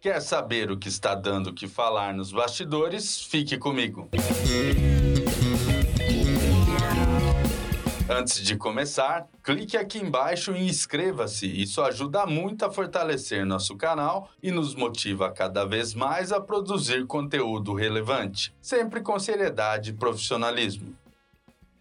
Quer saber o que está dando que falar nos bastidores? Fique comigo. Antes de começar, clique aqui embaixo e inscreva-se. Isso ajuda muito a fortalecer nosso canal e nos motiva cada vez mais a produzir conteúdo relevante, sempre com seriedade e profissionalismo.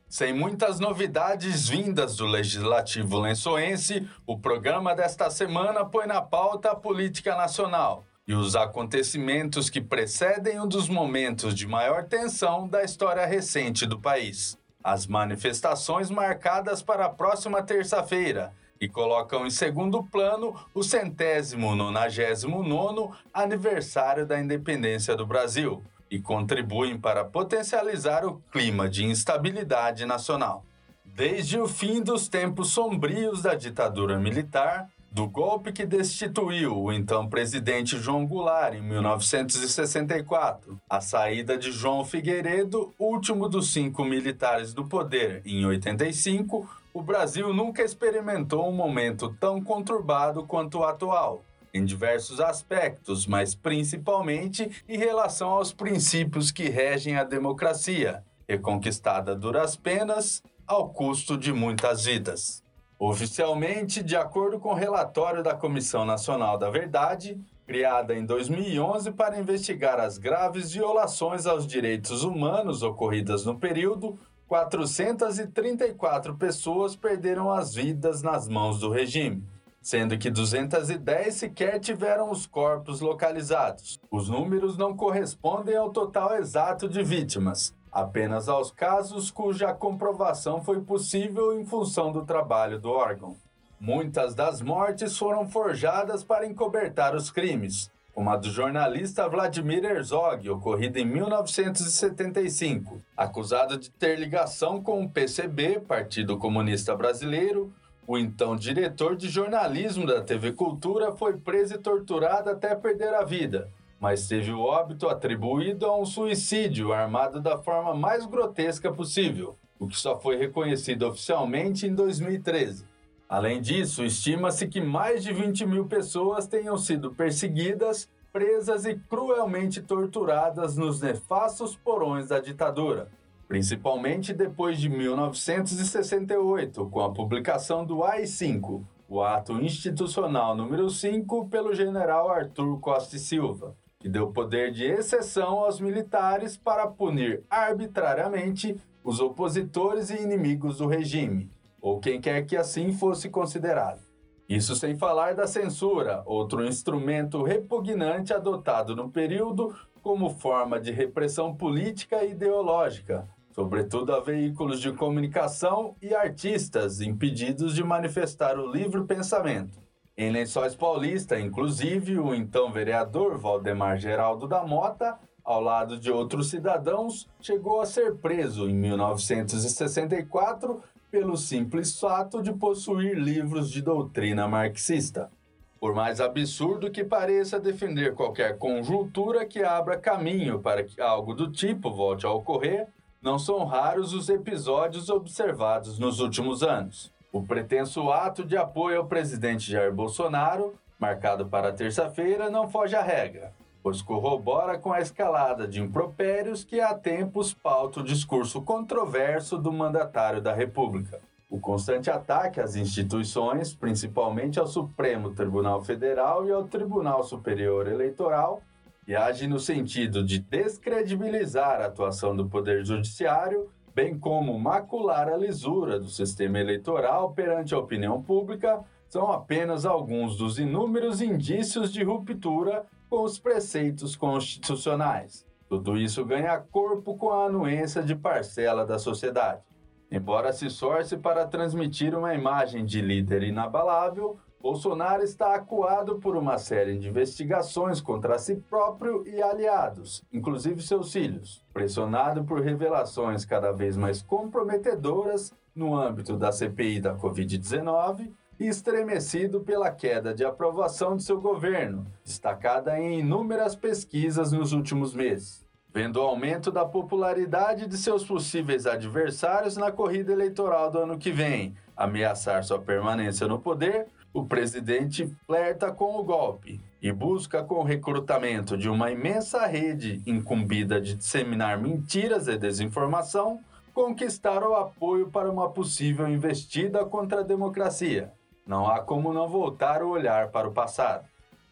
Sem muitas novidades vindas do Legislativo Lençoense, o programa desta semana põe na pauta a política nacional e os acontecimentos que precedem um dos momentos de maior tensão da história recente do país. As manifestações marcadas para a próxima terça-feira e colocam em segundo plano o centésimo nonagésimo nono aniversário da independência do Brasil e contribuem para potencializar o clima de instabilidade nacional. Desde o fim dos tempos sombrios da ditadura militar, do golpe que destituiu o então presidente João Goulart em 1964, a saída de João Figueiredo, último dos cinco militares do poder, em 85, o Brasil nunca experimentou um momento tão conturbado quanto o atual, em diversos aspectos, mas principalmente em relação aos princípios que regem a democracia, reconquistada a duras penas, ao custo de muitas vidas. Oficialmente, de acordo com o relatório da Comissão Nacional da Verdade, criada em 2011 para investigar as graves violações aos direitos humanos ocorridas no período, 434 pessoas perderam as vidas nas mãos do regime, sendo que 210 sequer tiveram os corpos localizados. Os números não correspondem ao total exato de vítimas, apenas aos casos cuja comprovação foi possível em função do trabalho do órgão. Muitas das mortes foram forjadas para encobertar os crimes, como a do jornalista Vladimir Herzog, ocorrida em 1975, acusado de ter ligação com o PCB, Partido Comunista Brasileiro. O então diretor de jornalismo da TV Cultura foi preso e torturado até perder a vida, mas teve o óbito atribuído a um suicídio armado da forma mais grotesca possível, o que só foi reconhecido oficialmente em 2013. Além disso, estima-se que mais de 20 mil pessoas tenham sido perseguidas, presas e cruelmente torturadas nos nefastos porões da ditadura, principalmente depois de 1968, com a publicação do AI-5, o ato institucional número 5 pelo general Arthur Costa e Silva que deu poder de exceção aos militares para punir arbitrariamente os opositores e inimigos do regime, ou quem quer que assim fosse considerado. Isso sem falar da censura, outro instrumento repugnante adotado no período como forma de repressão política e ideológica, sobretudo a veículos de comunicação e artistas impedidos de manifestar o livre pensamento. Em Lençóis Paulista, inclusive, o então vereador Valdemar Geraldo da Mota, ao lado de outros cidadãos, chegou a ser preso em 1964 pelo simples fato de possuir livros de doutrina marxista. Por mais absurdo que pareça defender qualquer conjuntura que abra caminho para que algo do tipo volte a ocorrer, não são raros os episódios observados nos últimos anos. O pretenso ato de apoio ao presidente Jair Bolsonaro, marcado para terça-feira, não foge à regra, pois corrobora com a escalada de impropérios que há tempos pauta o discurso controverso do mandatário da República. O constante ataque às instituições, principalmente ao Supremo Tribunal Federal e ao Tribunal Superior Eleitoral, e age no sentido de descredibilizar a atuação do Poder Judiciário bem como macular a lisura do sistema eleitoral perante a opinião pública, são apenas alguns dos inúmeros indícios de ruptura com os preceitos constitucionais. Tudo isso ganha corpo com a anuência de parcela da sociedade. Embora se esforce para transmitir uma imagem de líder inabalável, Bolsonaro está acuado por uma série de investigações contra si próprio e aliados, inclusive seus filhos, pressionado por revelações cada vez mais comprometedoras no âmbito da CPI da Covid-19 e estremecido pela queda de aprovação de seu governo, destacada em inúmeras pesquisas nos últimos meses. Vendo o aumento da popularidade de seus possíveis adversários na corrida eleitoral do ano que vem ameaçar sua permanência no poder, o presidente flerta com o golpe e busca, com o recrutamento de uma imensa rede incumbida de disseminar mentiras e desinformação, conquistar o apoio para uma possível investida contra a democracia. Não há como não voltar o olhar para o passado.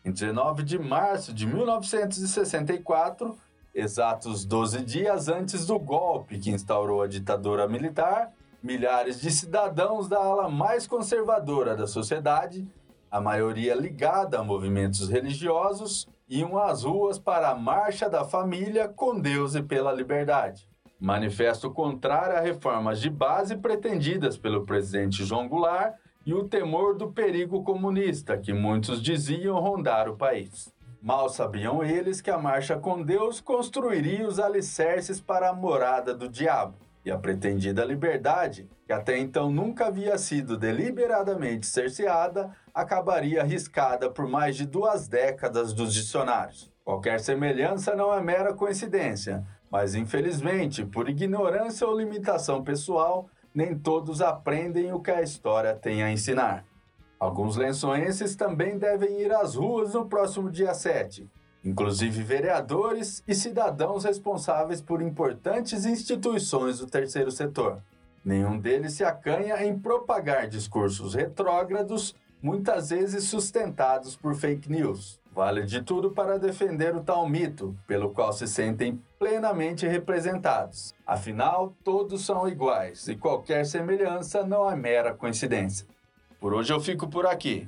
Em 19 de março de 1964, exatos 12 dias antes do golpe que instaurou a ditadura militar, milhares de cidadãos da ala mais conservadora da sociedade, a maioria ligada a movimentos religiosos, iam às ruas para a Marcha da Família com Deus e pela Liberdade. Manifesto contrário a reformas de base pretendidas pelo presidente João Goulart e o temor do perigo comunista que muitos diziam rondar o país. Mal sabiam eles que a Marcha com Deus construiria os alicerces para a morada do diabo e a pretendida liberdade, que até então nunca havia sido deliberadamente cerceada, acabaria arriscada por mais de duas décadas dos dicionários. Qualquer semelhança não é mera coincidência, mas infelizmente, por ignorância ou limitação pessoal, nem todos aprendem o que a história tem a ensinar. Alguns lençoenses também devem ir às ruas no próximo dia 7, inclusive vereadores e cidadãos responsáveis por importantes instituições do terceiro setor. Nenhum deles se acanha em propagar discursos retrógrados, muitas vezes sustentados por fake news. Vale de tudo para defender o tal mito, pelo qual se sentem plenamente representados. Afinal, todos são iguais e qualquer semelhança não é mera coincidência. Por hoje eu fico por aqui.